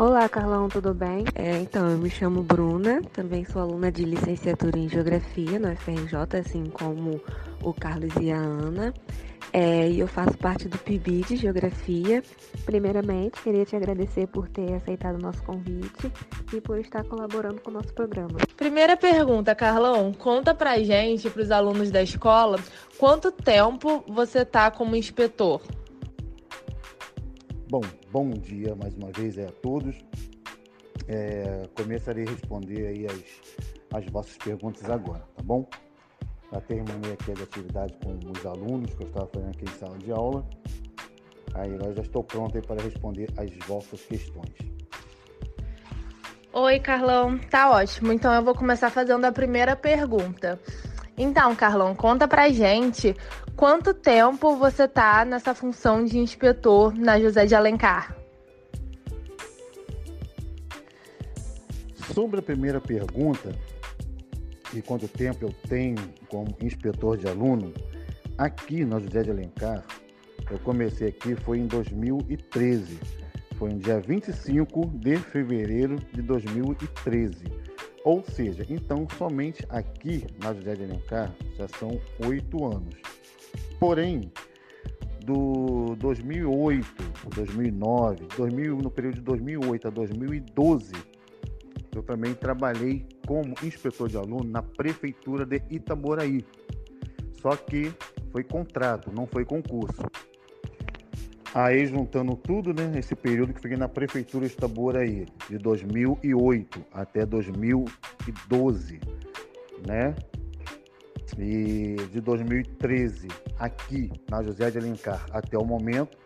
Olá, Carlão, tudo bem? É, então, eu me chamo Bruna, também sou aluna de licenciatura em Geografia no FRJ, assim como o Carlos e a Ana. É, e eu faço parte do PIB de Geografia. Primeiramente, queria te agradecer por ter aceitado o nosso convite e por estar colaborando com o nosso programa. Primeira pergunta, Carlão. Conta pra gente, para os alunos da escola, quanto tempo você tá como inspetor? Bom, bom dia mais uma vez a todos. É, começarei a responder aí as, as vossas perguntas agora, tá bom? Já terminei aqui as atividades com os alunos que eu estava fazendo aqui em sala de aula. Aí agora já estou pronto aí para responder as vossas questões. Oi, Carlão. Tá ótimo. Então eu vou começar fazendo a primeira pergunta. Então, Carlão, conta pra gente quanto tempo você tá nessa função de inspetor na José de Alencar? Sobre a primeira pergunta, e quanto tempo eu tenho como inspetor de aluno, aqui na José de Alencar, eu comecei aqui foi em 2013. Foi no dia 25 de fevereiro de 2013. Ou seja, então somente aqui na José de Alencar já são oito anos. Porém, do 2008, 2009, 2000, no período de 2008 a 2012, eu também trabalhei como inspetor de aluno na prefeitura de Itaboraí. Só que foi contrato, não foi concurso. Aí juntando tudo, né, esse período que fiquei na prefeitura de Itaboraí, de 2008 até 2012, né? E de 2013 aqui na José de Alencar até o momento,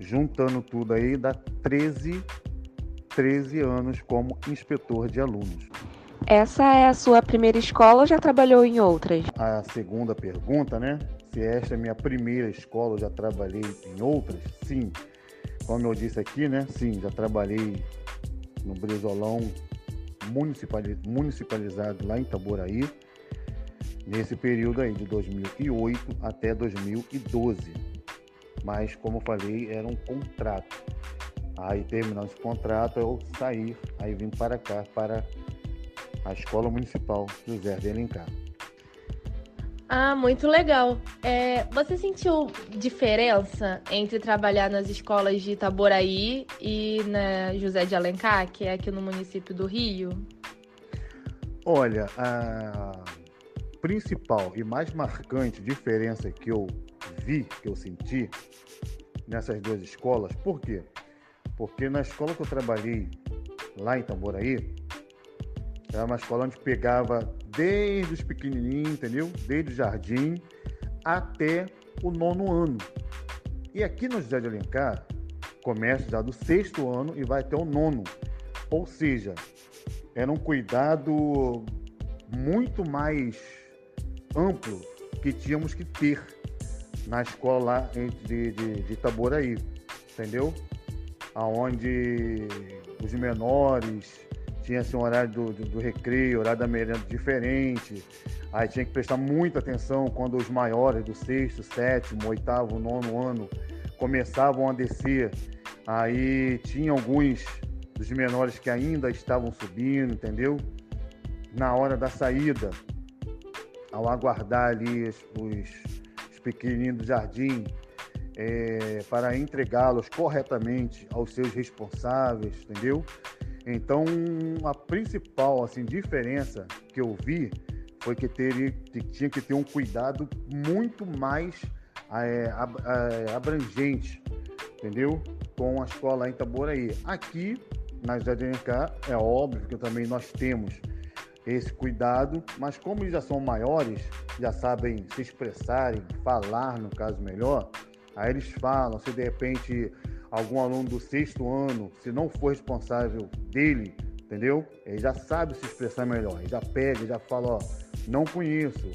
juntando tudo aí, dá 13 13 anos como inspetor de alunos. Essa é a sua primeira escola ou já trabalhou em outras? A segunda pergunta, né? Se esta é minha primeira escola, eu já trabalhei em outras? Sim. Como eu disse aqui, né? Sim, já trabalhei no Brizolão municipalizado lá em Itaboraí, nesse período aí de 2008 até 2012. Mas, como eu falei, era um contrato. Aí, terminando esse contrato, eu saí, aí vim para cá, para a Escola Municipal José de Alencar. Ah, muito legal. É, você sentiu diferença entre trabalhar nas escolas de Itaboraí e na José de Alencar, que é aqui no município do Rio? Olha, a principal e mais marcante diferença que eu vi, que eu senti nessas duas escolas, por quê? Porque na escola que eu trabalhei lá em Tamboraí, era uma escola onde pegava desde os pequenininhos, entendeu? Desde o jardim até o nono ano. E aqui no José de Alencar, começa já do sexto ano e vai até o nono. Ou seja, era um cuidado muito mais amplo que tínhamos que ter na escola de, de, de Itaboraí, entendeu? aonde os menores tinha assim, um horário do, do, do, recreio, horário da merenda diferente. Aí tinha que prestar muita atenção quando os maiores do sexto, sétimo, oitavo, nono ano começavam a descer. Aí tinha alguns dos menores que ainda estavam subindo, entendeu? Na hora da saída, ao aguardar ali os, os pequenininhos do jardim, é, para entregá-los corretamente aos seus responsáveis, entendeu? Então, a principal assim, diferença que eu vi foi que, teria, que tinha que ter um cuidado muito mais é, é, abrangente, entendeu? Com a escola em Itaboraí. Aqui, na Jardim é óbvio que também nós temos esse cuidado, mas como eles já são maiores, já sabem se expressarem, falar no caso melhor, Aí eles falam, se de repente algum aluno do sexto ano, se não for responsável dele, entendeu? Ele já sabe se expressar melhor, ele já pega, já fala, ó, não conheço,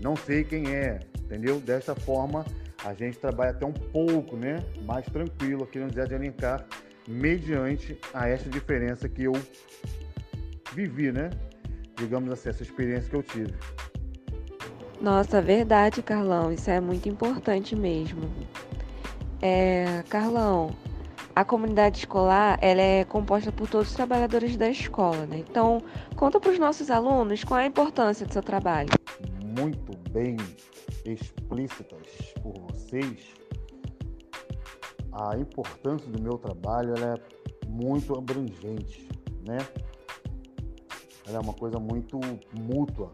não sei quem é, entendeu? Dessa forma, a gente trabalha até um pouco, né, mais tranquilo aqui no Zé de Alencar, mediante a essa diferença que eu vivi, né? Digamos assim, essa experiência que eu tive. Nossa, verdade, Carlão. Isso é muito importante mesmo. É, Carlão, a comunidade escolar ela é composta por todos os trabalhadores da escola, né? Então, conta para os nossos alunos qual é a importância do seu trabalho. Muito bem explícitas por vocês. A importância do meu trabalho é muito abrangente, né? Ela é uma coisa muito mútua,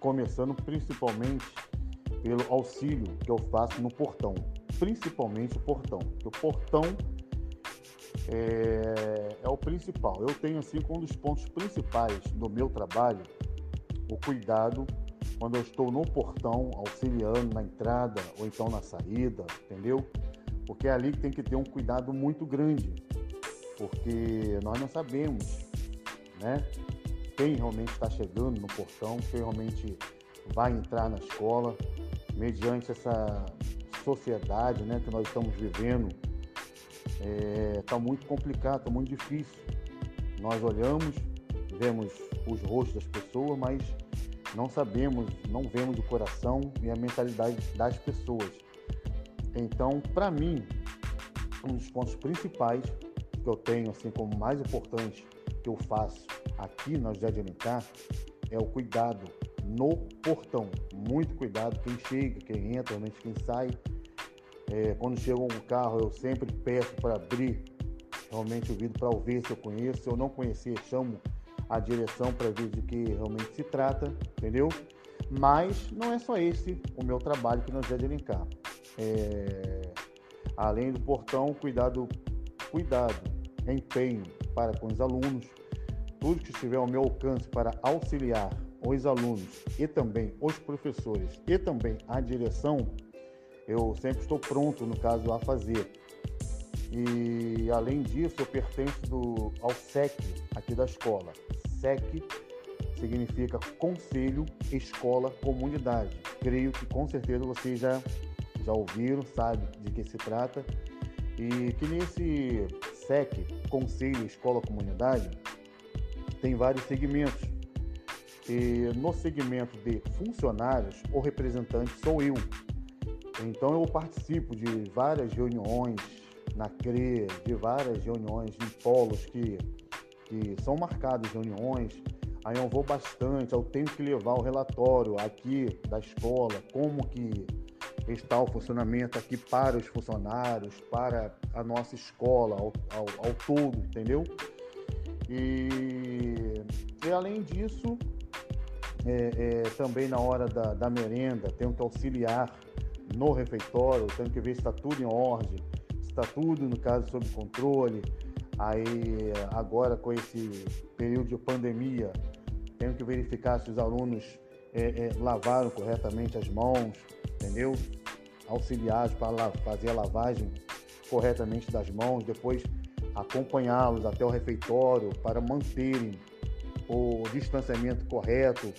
começando principalmente pelo auxílio que eu faço no portão, principalmente o portão. o portão é, é o principal. Eu tenho assim como um dos pontos principais do meu trabalho o cuidado quando eu estou no portão auxiliando na entrada ou então na saída, entendeu? Porque é ali que tem que ter um cuidado muito grande, porque nós não sabemos, né? Quem realmente está chegando no portão, quem realmente vai entrar na escola, mediante essa sociedade, né, que nós estamos vivendo está é, tá muito complicado, está muito difícil. Nós olhamos, vemos os rostos das pessoas, mas não sabemos, não vemos o coração e a mentalidade das pessoas. Então, para mim, um dos pontos principais que eu tenho, assim como mais importante que eu faço aqui José de Alencar, é o cuidado no portão. Muito cuidado quem chega, quem entra, realmente quem sai é, quando chega um carro, eu sempre peço para abrir realmente o vidro para ver se eu conheço. Se eu não conhecer, chamo a direção para ver de que realmente se trata, entendeu? Mas não é só esse o meu trabalho que nós de elencar. É, além do portão, cuidado, cuidado, empenho para com os alunos, tudo que estiver ao meu alcance para auxiliar os alunos e também os professores e também a direção, eu sempre estou pronto, no caso, a fazer. E além disso, eu pertenço do, ao SEC aqui da escola. SEC significa Conselho Escola Comunidade. Creio que com certeza vocês já, já ouviram, sabem de que se trata. E que nesse SEC, Conselho Escola Comunidade, tem vários segmentos. E no segmento de funcionários, o representante sou eu, então eu participo de várias reuniões na CRE, de várias reuniões em polos que, que são marcadas reuniões. Aí eu vou bastante, eu tenho que levar o relatório aqui da escola, como que está o funcionamento aqui para os funcionários, para a nossa escola ao, ao, ao todo, entendeu? E, e além disso, é, é, também na hora da, da merenda, tenho que auxiliar no refeitório, tendo que ver se está tudo em ordem, se está tudo, no caso, sob controle. Aí, agora com esse período de pandemia, tenho que verificar se os alunos é, é, lavaram corretamente as mãos, entendeu? Auxiliares para fazer a lavagem corretamente das mãos, depois acompanhá-los até o refeitório para manterem o distanciamento correto.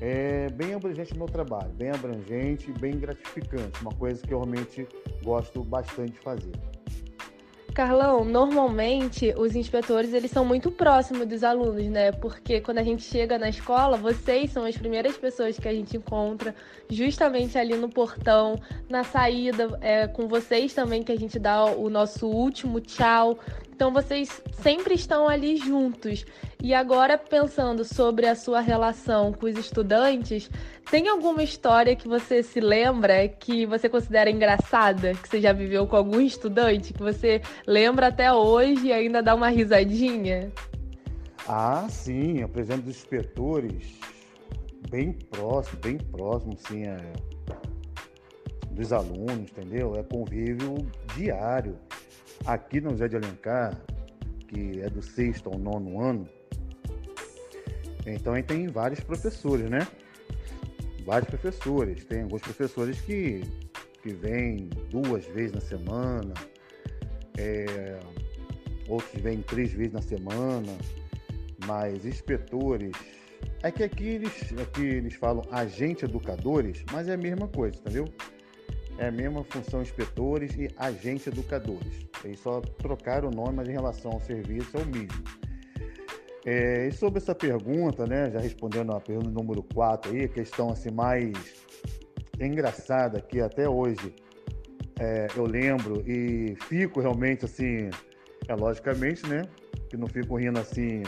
É bem abrangente o meu trabalho, bem abrangente, bem gratificante, uma coisa que eu realmente gosto bastante de fazer. Carlão, normalmente os inspetores eles são muito próximos dos alunos, né? Porque quando a gente chega na escola, vocês são as primeiras pessoas que a gente encontra justamente ali no portão, na saída, é com vocês também que a gente dá o nosso último tchau. Então vocês sempre estão ali juntos. E agora pensando sobre a sua relação com os estudantes, tem alguma história que você se lembra que você considera engraçada, que você já viveu com algum estudante, que você lembra até hoje e ainda dá uma risadinha? Ah, sim, a presença dos inspetores bem próximo, bem próximo, sim, é, dos alunos, entendeu? É convívio diário. Aqui no Zé de Alencar, que é do sexto ao nono ano, então aí tem vários professores, né? Vários professores. Tem alguns professores que, que vêm duas vezes na semana, é, outros vêm três vezes na semana, mas inspetores. É que aqui eles, aqui eles falam agente educadores, mas é a mesma coisa, entendeu? é a mesma função inspetores e agente educadores. Eles só trocaram o nome, mas em relação ao serviço é o mesmo. É, e sobre essa pergunta, né, já respondendo a pergunta número 4 aí, questão assim mais engraçada que até hoje é, eu lembro e fico realmente assim É logicamente, né? Que não fico rindo assim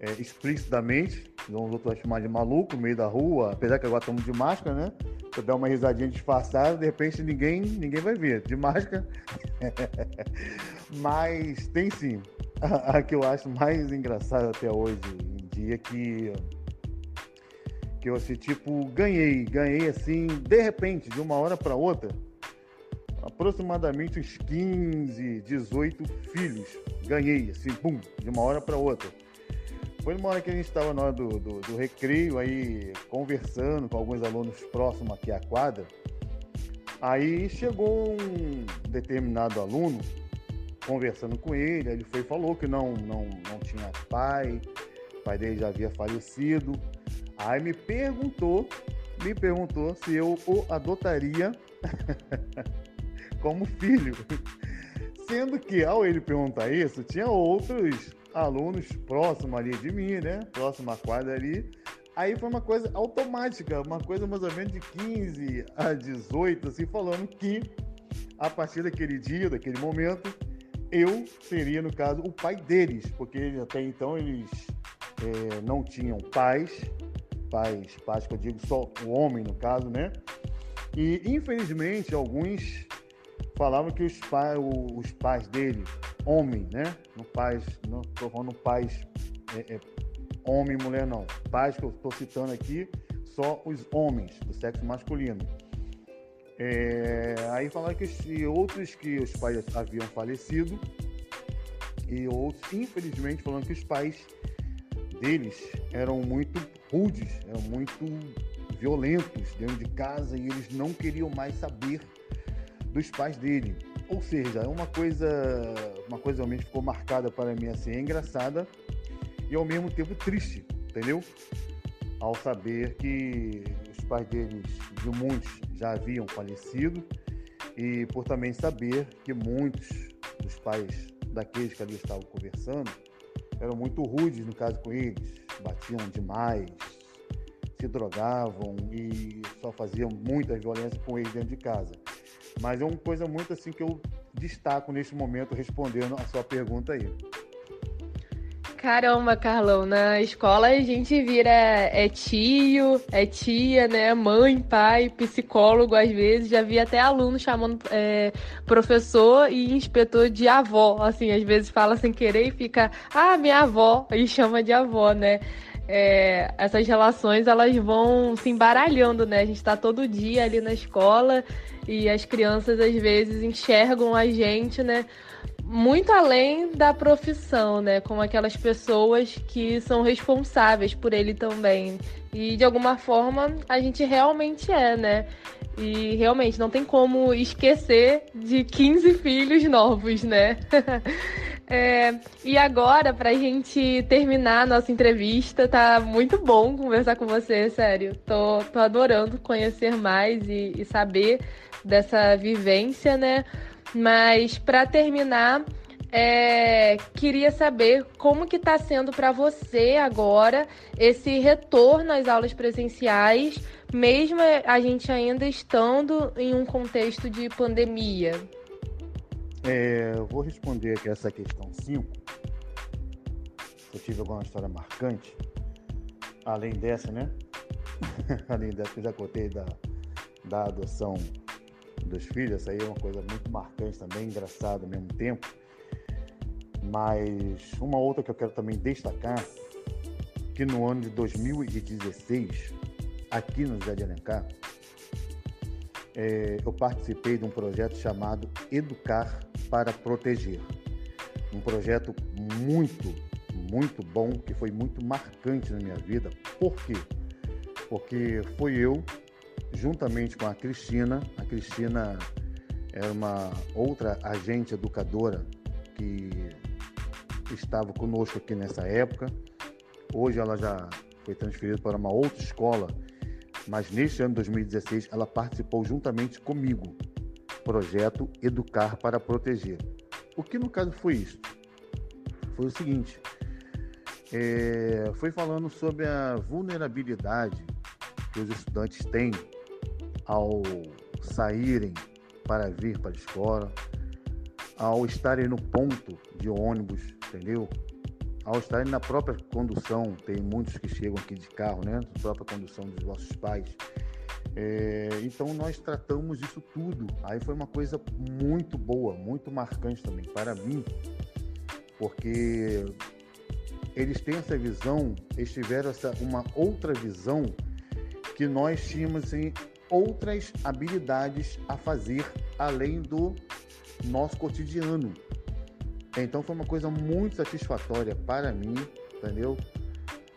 é, explicitamente. Não vai chamar de maluco no meio da rua, apesar que agora estamos de máscara, né? Eu der uma risadinha disfarçada, de repente ninguém, ninguém vai ver. De máscara. Mas tem sim. A, a, que eu acho mais engraçada até hoje em dia que que eu assim, tipo, ganhei, ganhei assim, de repente, de uma hora para outra, aproximadamente uns 15, 18 filhos. Ganhei, assim, pum, de uma hora para outra. Foi numa hora que a gente estava na hora do, do, do, recreio, aí conversando com alguns alunos próximos aqui à quadra. Aí chegou um determinado aluno, conversando com ele, ele foi falou que não, não, não tinha pai, o pai dele já havia falecido. Aí me perguntou, me perguntou se eu o adotaria como filho. Sendo que ao ele perguntar isso, tinha outros alunos próximos ali de mim, né? Próximo à quadra ali. Aí foi uma coisa automática, uma coisa mais ou menos de 15 a 18, assim, falando que a partir daquele dia, daquele momento, eu seria, no caso, o pai deles, porque até então eles é, não tinham pais, pais, pais que eu digo só o homem, no caso, né? E infelizmente alguns falavam que os, pai, os pais dele, homem, né? No pais, não estou falando pais é, é, homem e mulher, não. Pais que eu estou citando aqui, só os homens do sexo masculino. É, aí falaram que e outros que os pais haviam falecido e outros, infelizmente, falando que os pais deles eram muito rudes, eram muito violentos dentro de casa e eles não queriam mais saber dos pais dele. Ou seja, é uma coisa, uma coisa realmente ficou marcada para mim assim, é engraçada e ao mesmo tempo triste, entendeu? Ao saber que os pais deles, de muitos, já haviam falecido e por também saber que muitos dos pais daqueles que ali estavam conversando eram muito rudes no caso com eles, batiam demais, se drogavam e só faziam muita violência com eles dentro de casa. Mas é uma coisa muito assim que eu destaco neste momento respondendo a sua pergunta aí. Caramba, Carlão, na escola a gente vira é tio, é tia, né? Mãe, pai, psicólogo às vezes. Já vi até aluno chamando é, professor e inspetor de avó. Assim, às vezes fala sem querer e fica, ah, minha avó, e chama de avó, né? É, essas relações elas vão se embaralhando, né? A gente está todo dia ali na escola e as crianças às vezes enxergam a gente, né? muito além da profissão, né? Como aquelas pessoas que são responsáveis por ele também. E de alguma forma a gente realmente é, né? E realmente não tem como esquecer de 15 filhos novos, né? é, e agora, pra gente terminar a nossa entrevista, tá muito bom conversar com você, sério. Tô, tô adorando conhecer mais e, e saber dessa vivência, né? Mas para terminar, é, queria saber como que está sendo para você agora esse retorno às aulas presenciais, mesmo a gente ainda estando em um contexto de pandemia. É, eu vou responder aqui essa questão 5. Se eu tive alguma história marcante, além dessa, né? além dessa que eu já contei da, da adoção dos filhos, essa aí é uma coisa muito marcante também, engraçada ao mesmo tempo. Mas uma outra que eu quero também destacar, que no ano de 2016, aqui no José de Alencar, é, eu participei de um projeto chamado Educar para Proteger. Um projeto muito, muito bom, que foi muito marcante na minha vida. Por quê? Porque foi eu juntamente com a Cristina. A Cristina era uma outra agente educadora que estava conosco aqui nessa época. Hoje ela já foi transferida para uma outra escola, mas neste ano de 2016 ela participou juntamente comigo projeto Educar para Proteger. O que no caso foi isso? Foi o seguinte: é, foi falando sobre a vulnerabilidade que os estudantes têm ao saírem para vir para a escola, ao estarem no ponto de ônibus, entendeu? Ao estarem na própria condução, tem muitos que chegam aqui de carro, né? Na própria condução dos vossos pais. É, então nós tratamos isso tudo. Aí foi uma coisa muito boa, muito marcante também para mim, porque eles têm essa visão, eles tiveram essa, uma outra visão que nós tínhamos assim, outras habilidades a fazer além do nosso cotidiano. Então foi uma coisa muito satisfatória para mim, entendeu?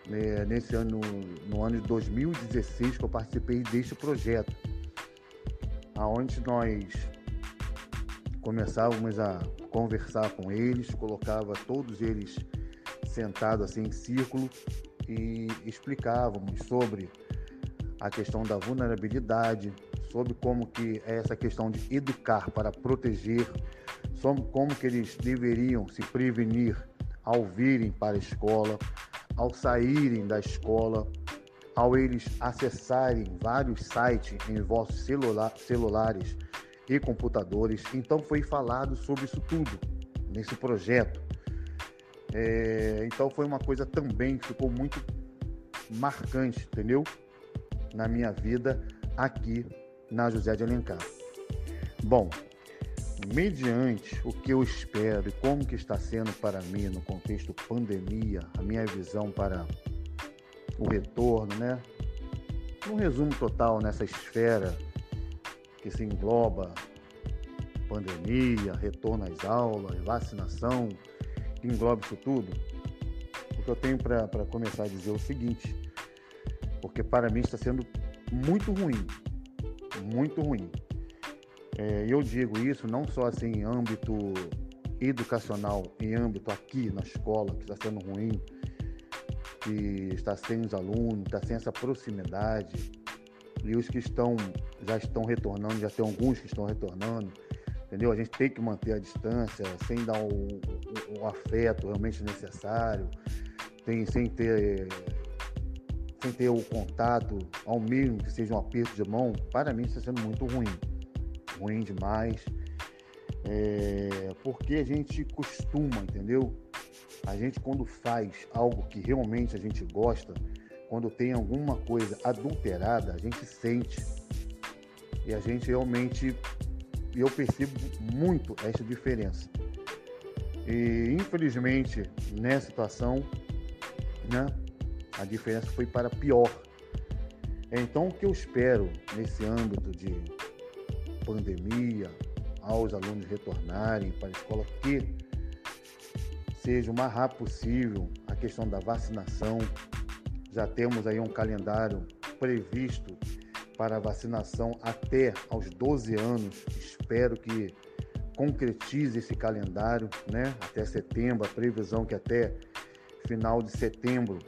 É, nesse ano, no ano de 2016, que eu participei deste projeto, aonde nós começávamos a conversar com eles, colocava todos eles sentados assim em círculo e explicávamos sobre a questão da vulnerabilidade, sobre como que é essa questão de educar para proteger, sobre como que eles deveriam se prevenir ao virem para a escola, ao saírem da escola, ao eles acessarem vários sites em vossos celular, celulares e computadores. Então foi falado sobre isso tudo nesse projeto. É, então foi uma coisa também que ficou muito marcante, entendeu? Na minha vida aqui na José de Alencar. Bom, mediante o que eu espero e como que está sendo para mim no contexto pandemia, a minha visão para o retorno, né? Um resumo total nessa esfera que se engloba pandemia, retorno às aulas, vacinação, que engloba isso tudo. O que eu tenho para começar a dizer é o seguinte, porque para mim está sendo muito ruim muito ruim. É, eu digo isso não só assim em âmbito educacional, em âmbito aqui na escola, que está sendo ruim, que está sem os alunos, está sem essa proximidade, e os que estão já estão retornando, já tem alguns que estão retornando, entendeu? A gente tem que manter a distância, sem dar o, o, o afeto realmente necessário, tem, sem ter sem ter o contato, ao mínimo que seja um aperto de mão, para mim está sendo muito ruim. Ruim demais. É, porque a gente costuma, entendeu? A gente quando faz algo que realmente a gente gosta, quando tem alguma coisa adulterada, a gente sente. E a gente realmente, eu percebo muito essa diferença. E infelizmente, nessa situação, né, a diferença foi para pior. Então, o que eu espero nesse âmbito de pandemia, aos alunos retornarem para a escola, que seja o mais rápido possível a questão da vacinação. Já temos aí um calendário previsto para vacinação até aos 12 anos. Espero que concretize esse calendário, né? Até setembro, a previsão que até final de setembro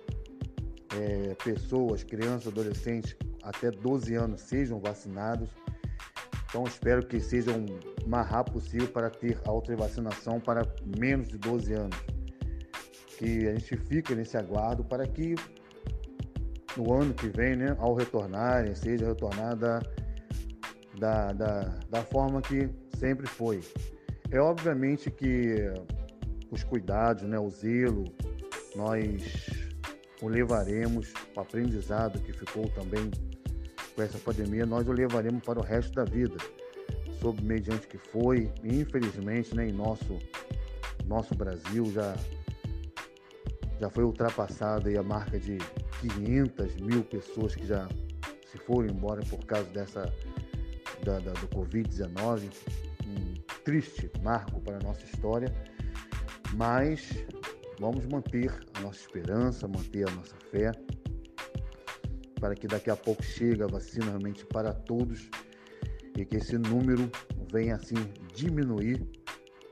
é, pessoas, crianças, adolescentes até 12 anos sejam vacinados. Então espero que seja o mais rápido possível para ter a outra vacinação para menos de 12 anos. Que a gente fique nesse aguardo para que no ano que vem, né, ao retornarem, seja retornada da, da, da forma que sempre foi. É obviamente que os cuidados, né, o zelo, nós o levaremos, o aprendizado que ficou também com essa pandemia, nós o levaremos para o resto da vida, sob mediante que foi, infelizmente, né, em nosso, nosso Brasil já, já foi ultrapassada a marca de 500 mil pessoas que já se foram embora por causa dessa da, da, do Covid-19, um triste marco para a nossa história, mas Vamos manter a nossa esperança, manter a nossa fé, para que daqui a pouco chegue a vacina realmente para todos e que esse número venha assim diminuir,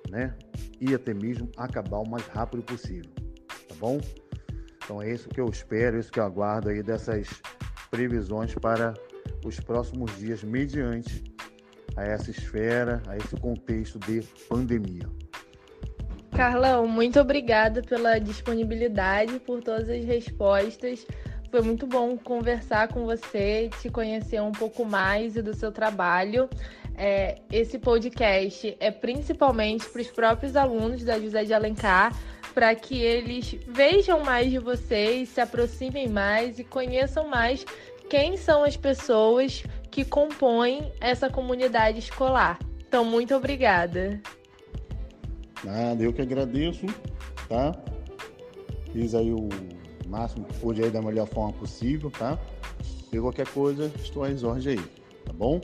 né? E até mesmo acabar o mais rápido possível, tá bom? Então é isso que eu espero, é isso que eu aguardo aí dessas previsões para os próximos dias mediante a essa esfera, a esse contexto de pandemia. Carlão, muito obrigada pela disponibilidade, por todas as respostas. Foi muito bom conversar com você, te conhecer um pouco mais e do seu trabalho. é, esse podcast é principalmente para os próprios alunos da José de Alencar, para que eles vejam mais de vocês, se aproximem mais e conheçam mais quem são as pessoas que compõem essa comunidade escolar. Então, muito obrigada. Nada, eu que agradeço, tá? Fiz aí o máximo que pude aí da melhor forma possível, tá? E qualquer coisa, estou às ordens aí, tá bom?